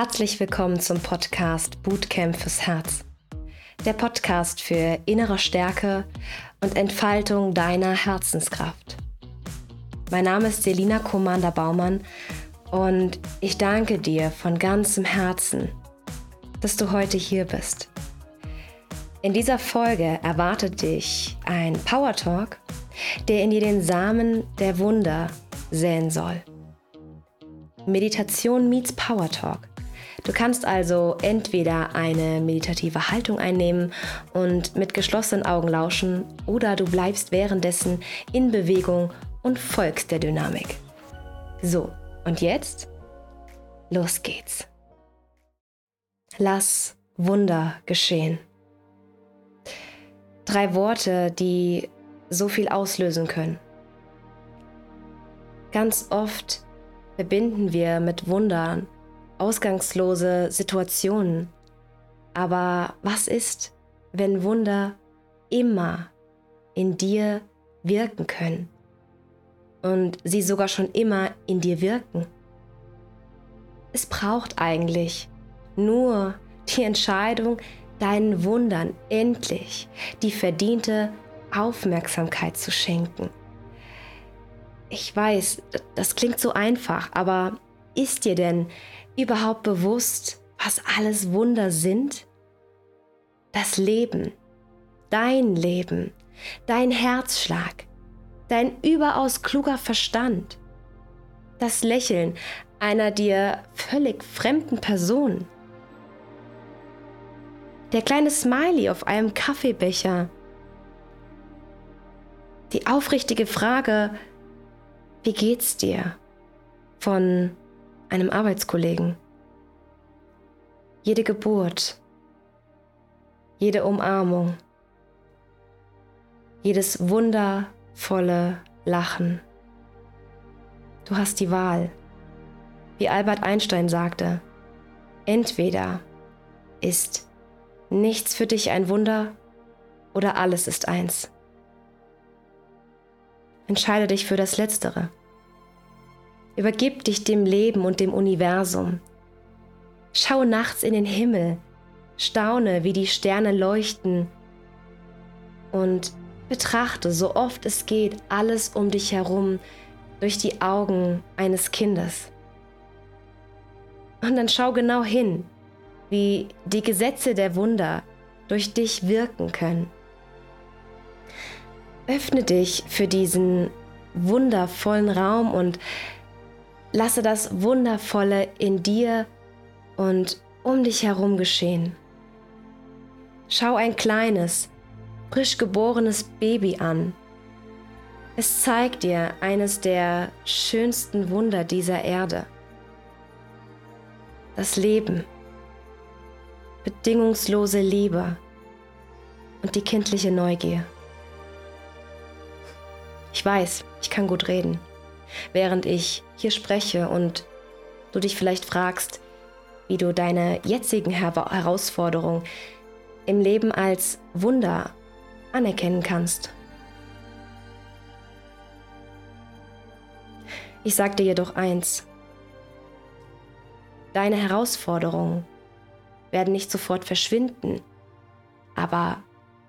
Herzlich willkommen zum Podcast Bootcamp fürs Herz. Der Podcast für innere Stärke und Entfaltung deiner Herzenskraft. Mein Name ist Selina Commander Baumann und ich danke dir von ganzem Herzen, dass du heute hier bist. In dieser Folge erwartet dich ein Power Talk, der in dir den Samen der Wunder säen soll. Meditation meets Power Talk. Du kannst also entweder eine meditative Haltung einnehmen und mit geschlossenen Augen lauschen oder du bleibst währenddessen in Bewegung und folgst der Dynamik. So, und jetzt? Los geht's. Lass Wunder geschehen. Drei Worte, die so viel auslösen können. Ganz oft verbinden wir mit Wundern ausgangslose Situationen. Aber was ist, wenn Wunder immer in dir wirken können und sie sogar schon immer in dir wirken? Es braucht eigentlich nur die Entscheidung, deinen Wundern endlich die verdiente Aufmerksamkeit zu schenken. Ich weiß, das klingt so einfach, aber ist dir denn überhaupt bewusst, was alles Wunder sind? Das Leben, dein Leben, dein Herzschlag, dein überaus kluger Verstand, das Lächeln einer dir völlig fremden Person, der kleine Smiley auf einem Kaffeebecher, die aufrichtige Frage, wie geht's dir? von einem Arbeitskollegen. Jede Geburt, jede Umarmung, jedes wundervolle Lachen. Du hast die Wahl. Wie Albert Einstein sagte, entweder ist nichts für dich ein Wunder oder alles ist eins. Entscheide dich für das Letztere. Übergib dich dem Leben und dem Universum. Schau nachts in den Himmel, staune, wie die Sterne leuchten und betrachte so oft es geht alles um dich herum durch die Augen eines Kindes. Und dann schau genau hin, wie die Gesetze der Wunder durch dich wirken können. Öffne dich für diesen wundervollen Raum und Lasse das Wundervolle in dir und um dich herum geschehen. Schau ein kleines, frisch geborenes Baby an. Es zeigt dir eines der schönsten Wunder dieser Erde. Das Leben, bedingungslose Liebe und die kindliche Neugier. Ich weiß, ich kann gut reden während ich hier spreche und du dich vielleicht fragst, wie du deine jetzigen Her Herausforderungen im Leben als Wunder anerkennen kannst. Ich sage dir jedoch eins. Deine Herausforderungen werden nicht sofort verschwinden, aber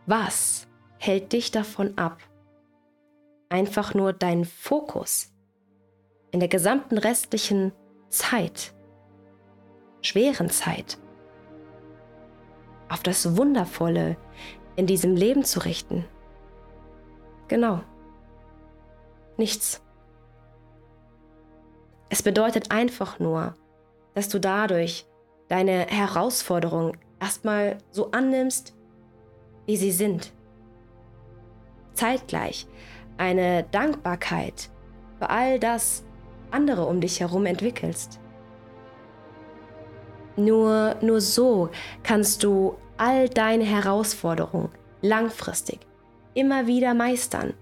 was hält dich davon ab, einfach nur deinen Fokus in der gesamten restlichen Zeit, schweren Zeit, auf das Wundervolle in diesem Leben zu richten. Genau. Nichts. Es bedeutet einfach nur, dass du dadurch deine Herausforderungen erstmal so annimmst, wie sie sind. Zeitgleich eine Dankbarkeit für all das, andere um dich herum entwickelst. Nur, nur so kannst du all deine Herausforderungen langfristig immer wieder meistern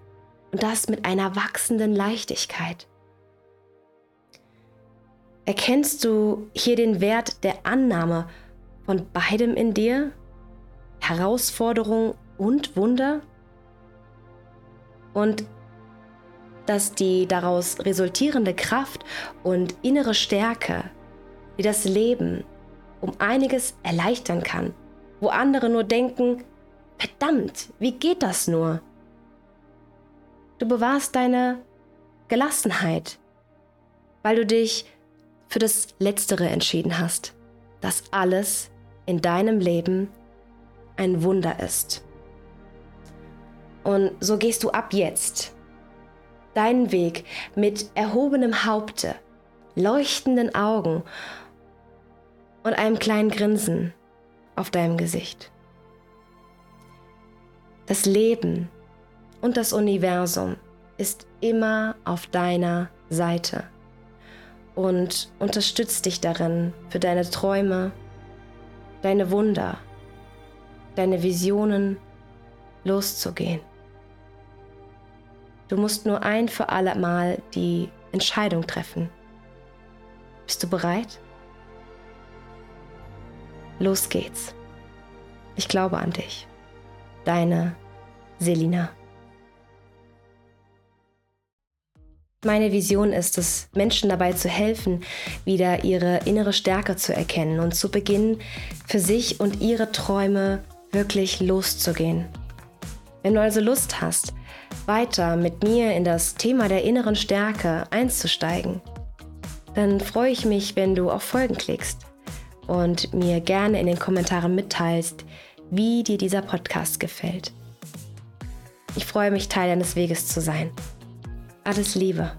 und das mit einer wachsenden Leichtigkeit. Erkennst du hier den Wert der Annahme von beidem in dir? Herausforderung und Wunder? Und dass die daraus resultierende Kraft und innere Stärke, die das Leben um einiges erleichtern kann, wo andere nur denken, verdammt, wie geht das nur? Du bewahrst deine Gelassenheit, weil du dich für das Letztere entschieden hast, dass alles in deinem Leben ein Wunder ist. Und so gehst du ab jetzt deinen Weg mit erhobenem Haupte, leuchtenden Augen und einem kleinen Grinsen auf deinem Gesicht. Das Leben und das Universum ist immer auf deiner Seite und unterstützt dich darin, für deine Träume, deine Wunder, deine Visionen loszugehen. Du musst nur ein für alle Mal die Entscheidung treffen. Bist du bereit? Los geht's. Ich glaube an dich. Deine Selina. Meine Vision ist es, Menschen dabei zu helfen, wieder ihre innere Stärke zu erkennen und zu beginnen, für sich und ihre Träume wirklich loszugehen. Wenn du also Lust hast, weiter mit mir in das Thema der inneren Stärke einzusteigen, dann freue ich mich, wenn du auf Folgen klickst und mir gerne in den Kommentaren mitteilst, wie dir dieser Podcast gefällt. Ich freue mich, Teil deines Weges zu sein. Alles Liebe.